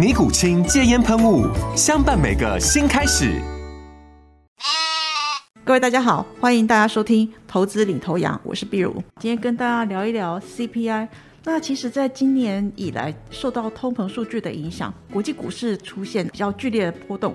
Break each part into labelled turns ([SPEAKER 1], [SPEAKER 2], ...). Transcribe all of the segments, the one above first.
[SPEAKER 1] 尼古清戒烟喷雾，相伴每个新开始。
[SPEAKER 2] 各位大家好，欢迎大家收听《投资领头羊》，我是碧如。今天跟大家聊一聊 CPI。那其实，在今年以来，受到通膨数据的影响，国际股市出现比较剧烈的波动。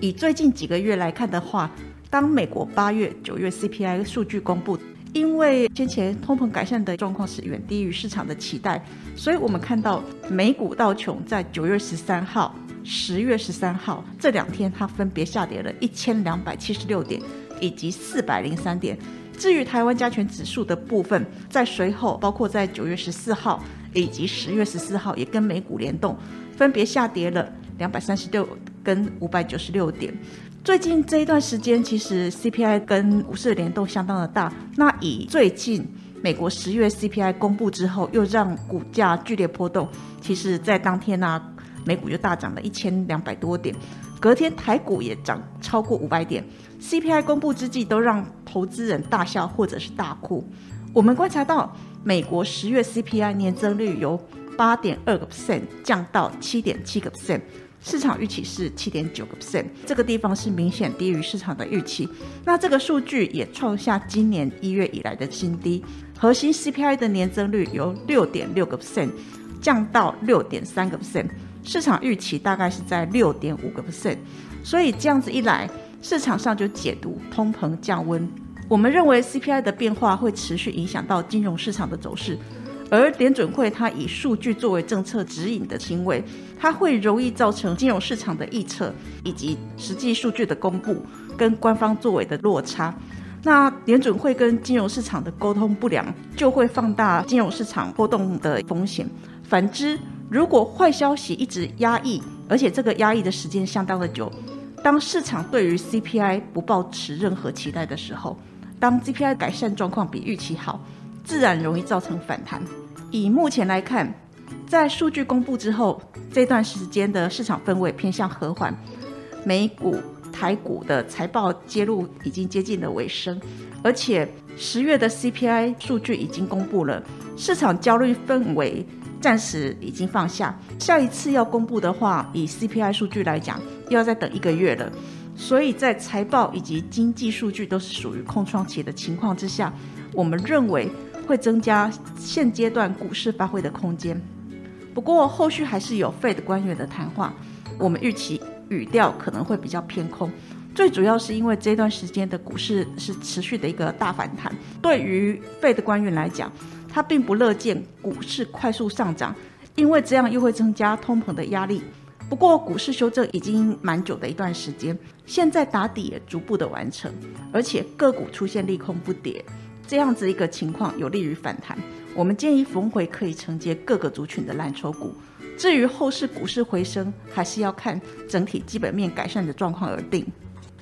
[SPEAKER 2] 以最近几个月来看的话，当美国八月、九月 CPI 数据公布。因为先前通膨改善的状况是远低于市场的期待，所以我们看到美股道琼在九月十三号、十月十三号这两天，它分别下跌了一千两百七十六点以及四百零三点。至于台湾加权指数的部分，在随后包括在九月十四号以及十月十四号也跟美股联动，分别下跌了两百三十六跟五百九十六点。最近这一段时间，其实 CPI 跟股市的联动相当的大。那以最近美国十月 CPI 公布之后，又让股价剧烈波动。其实，在当天呢，美股就大涨了一千两百多点，隔天台股也涨超过五百点。CPI 公布之际，都让投资人大笑或者是大哭。我们观察到，美国十月 CPI 年增率由八点二个 percent 降到七点七个 percent。市场预期是七点九个 percent，这个地方是明显低于市场的预期。那这个数据也创下今年一月以来的新低。核心 CPI 的年增率由六点六个 percent 降到六点三个 percent，市场预期大概是在六点五个 percent。所以这样子一来，市场上就解读通膨降温。我们认为 CPI 的变化会持续影响到金融市场的走势。而联准会它以数据作为政策指引的行为，它会容易造成金融市场的预测以及实际数据的公布跟官方作为的落差。那联准会跟金融市场的沟通不良，就会放大金融市场波动的风险。反之，如果坏消息一直压抑，而且这个压抑的时间相当的久，当市场对于 CPI 不抱持任何期待的时候，当 CPI 改善状况比预期好。自然容易造成反弹。以目前来看，在数据公布之后，这段时间的市场氛围偏向和缓。美股、台股的财报揭露已经接近了尾声，而且十月的 CPI 数据已经公布了，市场焦虑氛围暂时已经放下。下一次要公布的话，以 CPI 数据来讲，又要再等一个月了。所以在财报以及经济数据都是属于空窗期的情况之下，我们认为。会增加现阶段股市发挥的空间，不过后续还是有 Fed 官员的谈话，我们预期语调可能会比较偏空。最主要是因为这段时间的股市是持续的一个大反弹，对于 Fed 官员来讲，他并不乐见股市快速上涨，因为这样又会增加通膨的压力。不过股市修正已经蛮久的一段时间，现在打底也逐步的完成，而且个股出现利空不跌。这样子一个情况有利于反弹，我们建议逢回可以承接各个族群的蓝筹股。至于后市股市回升，还是要看整体基本面改善的状况而定。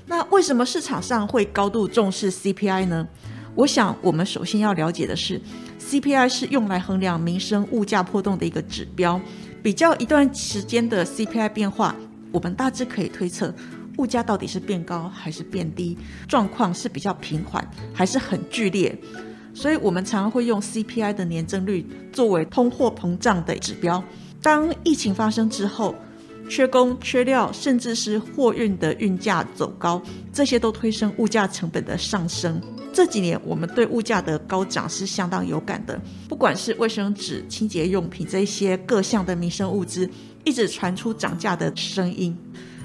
[SPEAKER 2] 那为什么市场上会高度重视 CPI 呢？我想我们首先要了解的是，CPI 是用来衡量民生物价波动的一个指标。比较一段时间的 CPI 变化，我们大致可以推测。物价到底是变高还是变低？状况是比较平缓，还是很剧烈？所以我们常常会用 CPI 的年增率作为通货膨胀的指标。当疫情发生之后，缺工、缺料，甚至是货运的运价走高，这些都推升物价成本的上升。这几年我们对物价的高涨是相当有感的，不管是卫生纸、清洁用品这些各项的民生物资，一直传出涨价的声音。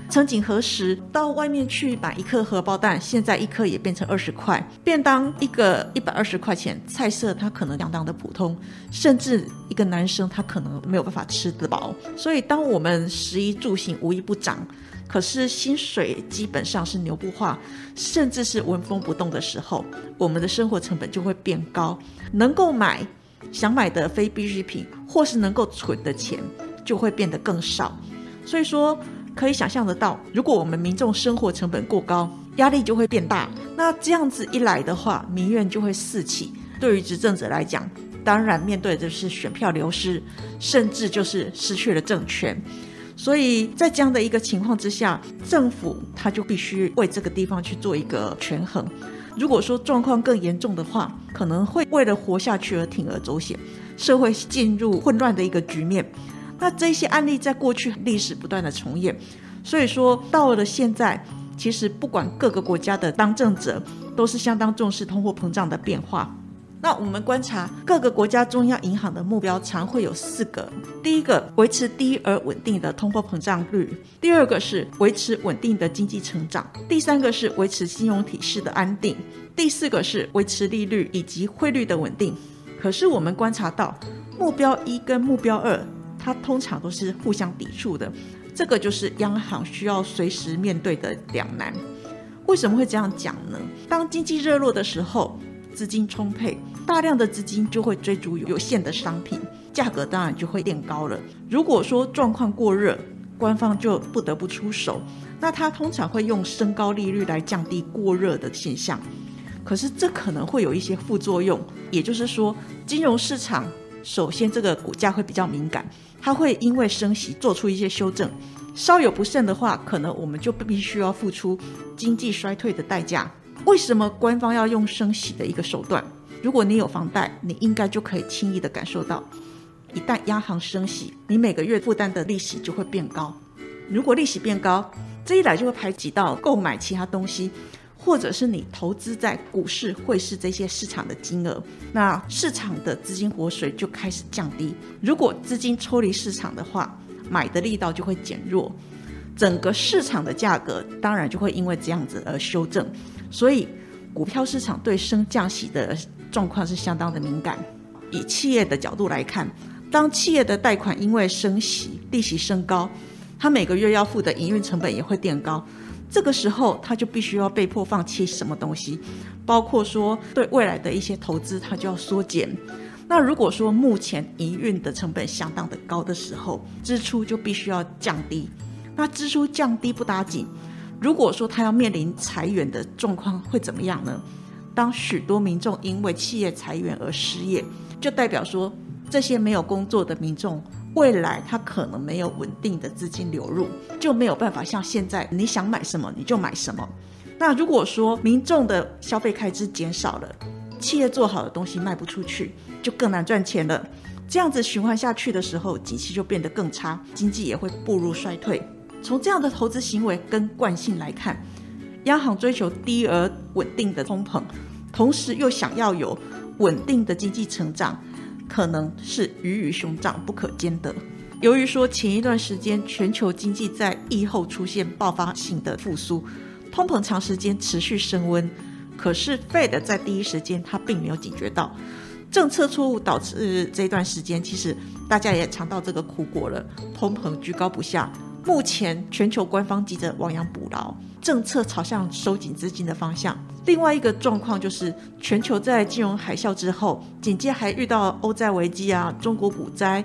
[SPEAKER 2] 曾几何时，到外面去买一颗荷包蛋，现在一颗也变成二十块。便当一个一百二十块钱，菜色它可能相当的普通，甚至一个男生他可能没有办法吃得饱。所以，当我们食衣住行无一不涨，可是薪水基本上是牛不化，甚至是纹风不动的时候，我们的生活成本就会变高，能够买想买的非必需品，或是能够存的钱，就会变得更少。所以说。可以想象得到，如果我们民众生活成本过高，压力就会变大。那这样子一来的话，民怨就会四起。对于执政者来讲，当然面对的是选票流失，甚至就是失去了政权。所以在这样的一个情况之下，政府他就必须为这个地方去做一个权衡。如果说状况更严重的话，可能会为了活下去而铤而走险，社会进入混乱的一个局面。那这些案例在过去历史不断的重演，所以说到了现在，其实不管各个国家的当政者都是相当重视通货膨胀的变化。那我们观察各个国家中央银行的目标常会有四个：第一个，维持低而稳定的通货膨胀率；第二个是维持稳定的经济成长；第三个是维持金融体系的安定；第四个是维持利率以及汇率的稳定。可是我们观察到，目标一跟目标二。它通常都是互相抵触的，这个就是央行需要随时面对的两难。为什么会这样讲呢？当经济热络的时候，资金充沛，大量的资金就会追逐有限的商品，价格当然就会变高了。如果说状况过热，官方就不得不出手，那他通常会用升高利率来降低过热的现象。可是这可能会有一些副作用，也就是说，金融市场首先这个股价会比较敏感。它会因为升息做出一些修正，稍有不慎的话，可能我们就必须要付出经济衰退的代价。为什么官方要用升息的一个手段？如果你有房贷，你应该就可以轻易的感受到，一旦央行升息，你每个月负担的利息就会变高。如果利息变高，这一来就会排挤到购买其他东西。或者是你投资在股市、汇市这些市场的金额，那市场的资金活水就开始降低。如果资金抽离市场的话，买的力道就会减弱，整个市场的价格当然就会因为这样子而修正。所以，股票市场对升降息的状况是相当的敏感。以企业的角度来看，当企业的贷款因为升息、利息升高，它每个月要付的营运成本也会变高。这个时候，他就必须要被迫放弃什么东西，包括说对未来的一些投资，他就要缩减。那如果说目前营运的成本相当的高的时候，支出就必须要降低。那支出降低不打紧，如果说他要面临裁员的状况会怎么样呢？当许多民众因为企业裁员而失业，就代表说这些没有工作的民众。未来它可能没有稳定的资金流入，就没有办法像现在你想买什么你就买什么。那如果说民众的消费开支减少了，企业做好的东西卖不出去，就更难赚钱了。这样子循环下去的时候，景气就变得更差，经济也会步入衰退。从这样的投资行为跟惯性来看，央行追求低而稳定的通膨，同时又想要有稳定的经济成长。可能是鱼与熊掌不可兼得。由于说前一段时间全球经济在疫后出现爆发性的复苏，通膨长时间持续升温，可是 Fed 在第一时间他并没有警觉到政策错误导致这段时间，其实大家也尝到这个苦果了，通膨居高不下。目前全球官方急着亡羊补牢，政策朝向收紧资金的方向。另外一个状况就是，全球在金融海啸之后，紧接还遇到欧债危机啊、中国股灾、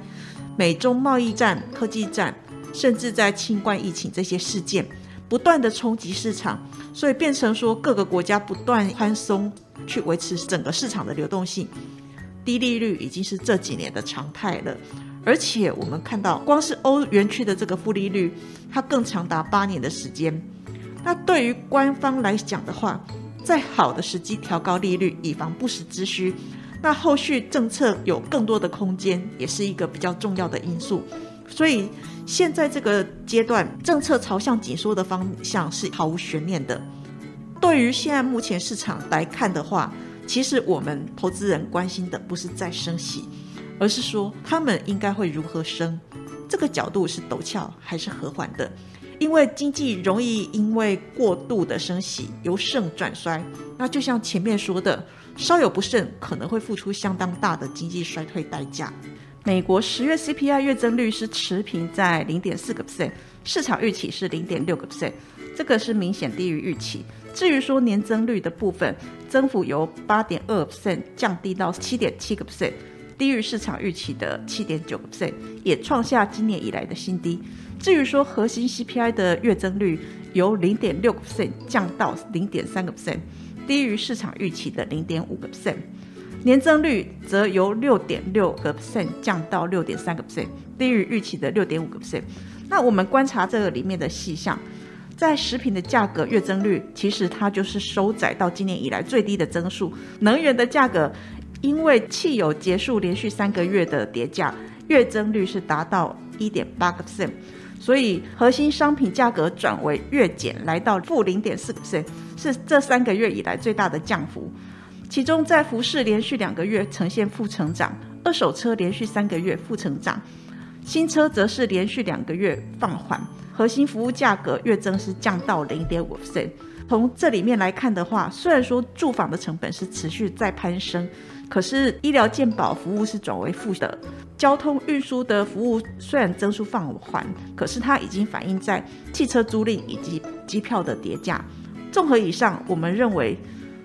[SPEAKER 2] 美中贸易战、科技战，甚至在新冠疫情这些事件，不断的冲击市场，所以变成说各个国家不断宽松去维持整个市场的流动性，低利率已经是这几年的常态了。而且我们看到，光是欧元区的这个负利率，它更长达八年的时间。那对于官方来讲的话，在好的时机调高利率，以防不时之需。那后续政策有更多的空间，也是一个比较重要的因素。所以现在这个阶段，政策朝向紧缩的方向是毫无悬念的。对于现在目前市场来看的话，其实我们投资人关心的不是在升息。而是说他们应该会如何升，这个角度是陡峭还是和缓的？因为经济容易因为过度的升息由盛转衰，那就像前面说的，稍有不慎可能会付出相当大的经济衰退代价。美国十月 CPI 月增率是持平在零点四个 percent，市场预期是零点六个 percent，这个是明显低于预期。至于说年增率的部分，增幅由八点二 percent 降低到七点七个 percent，低于市场预期的七点九个 percent，也创下今年以来的新低。至于说核心 CPI 的月增率由零点六个 percent 降到零点三个 percent，低于市场预期的零点五个 percent。年增率则由六点六个 percent 降到六点三个 percent，低于预期的六点五个 percent。那我们观察这个里面的细项，在食品的价格月增率，其实它就是收窄到今年以来最低的增速。能源的价格，因为汽油结束连续三个月的跌价，月增率是达到一点八个 percent，所以核心商品价格转为月减，来到负零点四个 percent，是这三个月以来最大的降幅。其中，在服饰连续两个月呈现负成长，二手车连续三个月负成长，新车则是连续两个月放缓。核心服务价格月增是降到零点五 percent。从这里面来看的话，虽然说住房的成本是持续在攀升，可是医疗健保服务是转为负的。交通运输的服务虽然增速放缓，可是它已经反映在汽车租赁以及机票的跌价。综合以上，我们认为。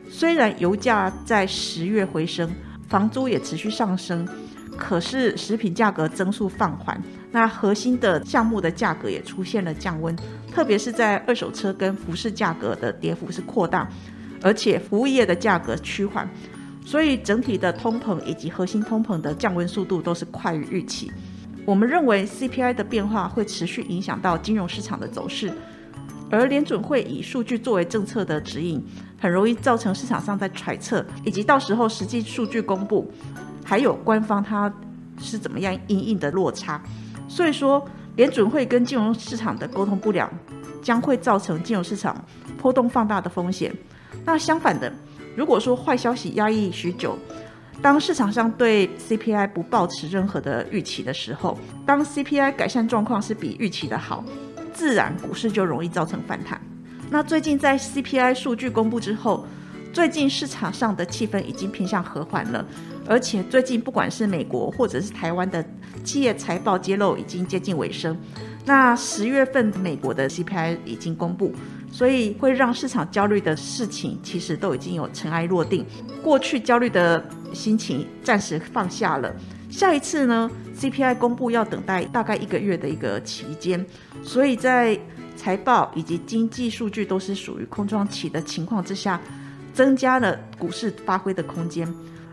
[SPEAKER 2] 虽然油价在十月回升，房租也持续上升，可是食品价格增速放缓，那核心的项目的价格也出现了降温，特别是在二手车跟服饰价格的跌幅是扩大，而且服务业的价格趋缓，所以整体的通膨以及核心通膨的降温速度都是快于预期。我们认为 CPI 的变化会持续影响到金融市场的走势。而联准会以数据作为政策的指引，很容易造成市场上在揣测，以及到时候实际数据公布，还有官方它是怎么样应应的落差。所以说，联准会跟金融市场的沟通不良，将会造成金融市场波动放大的风险。那相反的，如果说坏消息压抑许久，当市场上对 CPI 不抱持任何的预期的时候，当 CPI 改善状况是比预期的好。自然股市就容易造成反弹。那最近在 CPI 数据公布之后，最近市场上的气氛已经偏向和缓了。而且最近不管是美国或者是台湾的企业财报揭露已经接近尾声。那十月份美国的 CPI 已经公布，所以会让市场焦虑的事情其实都已经有尘埃落定，过去焦虑的心情暂时放下了。下一次呢，CPI 公布要等待大概一个月的一个期间，所以在财报以及经济数据都是属于空窗期的情况之下，增加了股市发挥的空间。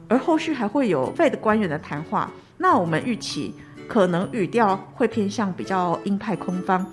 [SPEAKER 2] 而后续还会有 Fed 官员的谈话，那我们预期可能语调会偏向比较鹰派空方。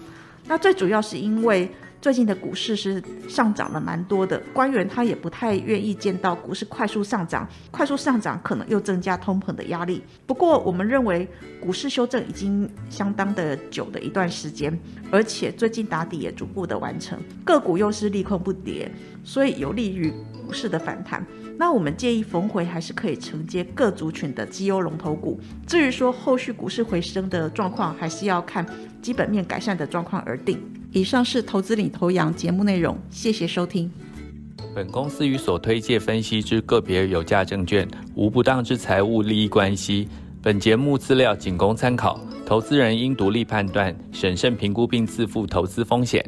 [SPEAKER 2] 那最主要是因为。最近的股市是上涨了蛮多的，官员他也不太愿意见到股市快速上涨，快速上涨可能又增加通膨的压力。不过，我们认为股市修正已经相当的久的一段时间，而且最近打底也逐步的完成，个股又是利空不跌，所以有利于股市的反弹。那我们建议逢回还是可以承接各族群的绩优龙头股。至于说后续股市回升的状况，还是要看基本面改善的状况而定。以上是投资领头羊节目内容，谢谢收听。
[SPEAKER 3] 本公司与所推介分析之个别有价证券无不当之财务利益关系。本节目资料仅供参考，投资人应独立判断、审慎评估并自负投资风险。